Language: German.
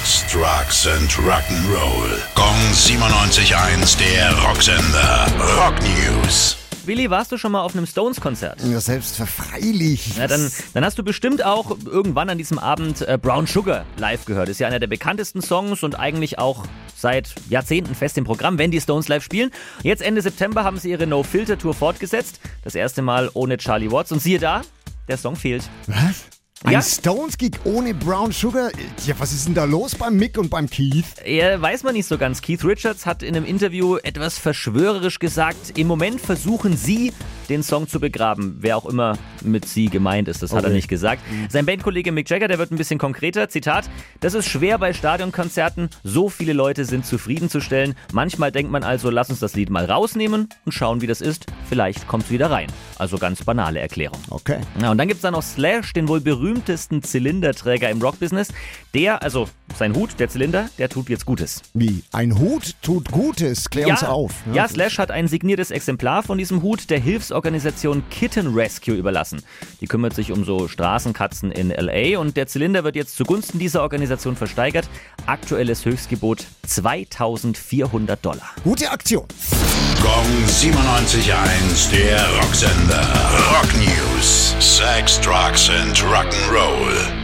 Sex, Drugs and Rock'n'Roll. Gong 97.1, der Rocksender. Rock News. Willi, warst du schon mal auf einem Stones-Konzert? Ja, selbstverfreilich. Na, dann, dann hast du bestimmt auch irgendwann an diesem Abend äh, Brown Sugar live gehört. Ist ja einer der bekanntesten Songs und eigentlich auch seit Jahrzehnten fest im Programm, wenn die Stones live spielen. Jetzt Ende September haben sie ihre No-Filter-Tour fortgesetzt. Das erste Mal ohne Charlie Watts. Und siehe da, der Song fehlt. Was? Ein Ja. Stones-Gig ohne Brown Sugar? Ja, was ist denn da los beim Mick und beim Keith? Ja, weiß man nicht so ganz. Keith Richards hat in einem Interview etwas verschwörerisch gesagt, im Moment versuchen sie, den Song zu begraben. Wer auch immer mit sie gemeint ist, das hat er nicht gesagt. Sein Bandkollege Mick Jagger, der wird ein bisschen konkreter. Zitat, das ist schwer bei Stadionkonzerten. So viele Leute sind zufriedenzustellen. Manchmal denkt man also, lass uns das Lied mal rausnehmen und schauen, wie das ist. Vielleicht kommt es wieder rein. Also ganz banale Erklärung. Okay. Ja, und dann gibt's da noch Slash, den wohl berühmtesten Zylinderträger im Rockbusiness. Der, also sein Hut, der Zylinder, der tut jetzt Gutes. Wie? Ein Hut tut Gutes. Klär uns auf. Ja, Slash hat ein signiertes Exemplar von diesem Hut der Hilfsorganisation Kitten Rescue überlassen. Die kümmert sich um so Straßenkatzen in LA und der Zylinder wird jetzt zugunsten dieser Organisation versteigert. Aktuelles Höchstgebot 2400 Dollar. Gute Aktion. Gong 97.1, der Rocksender. Rock News. Sex, Drugs and Rock'n'Roll.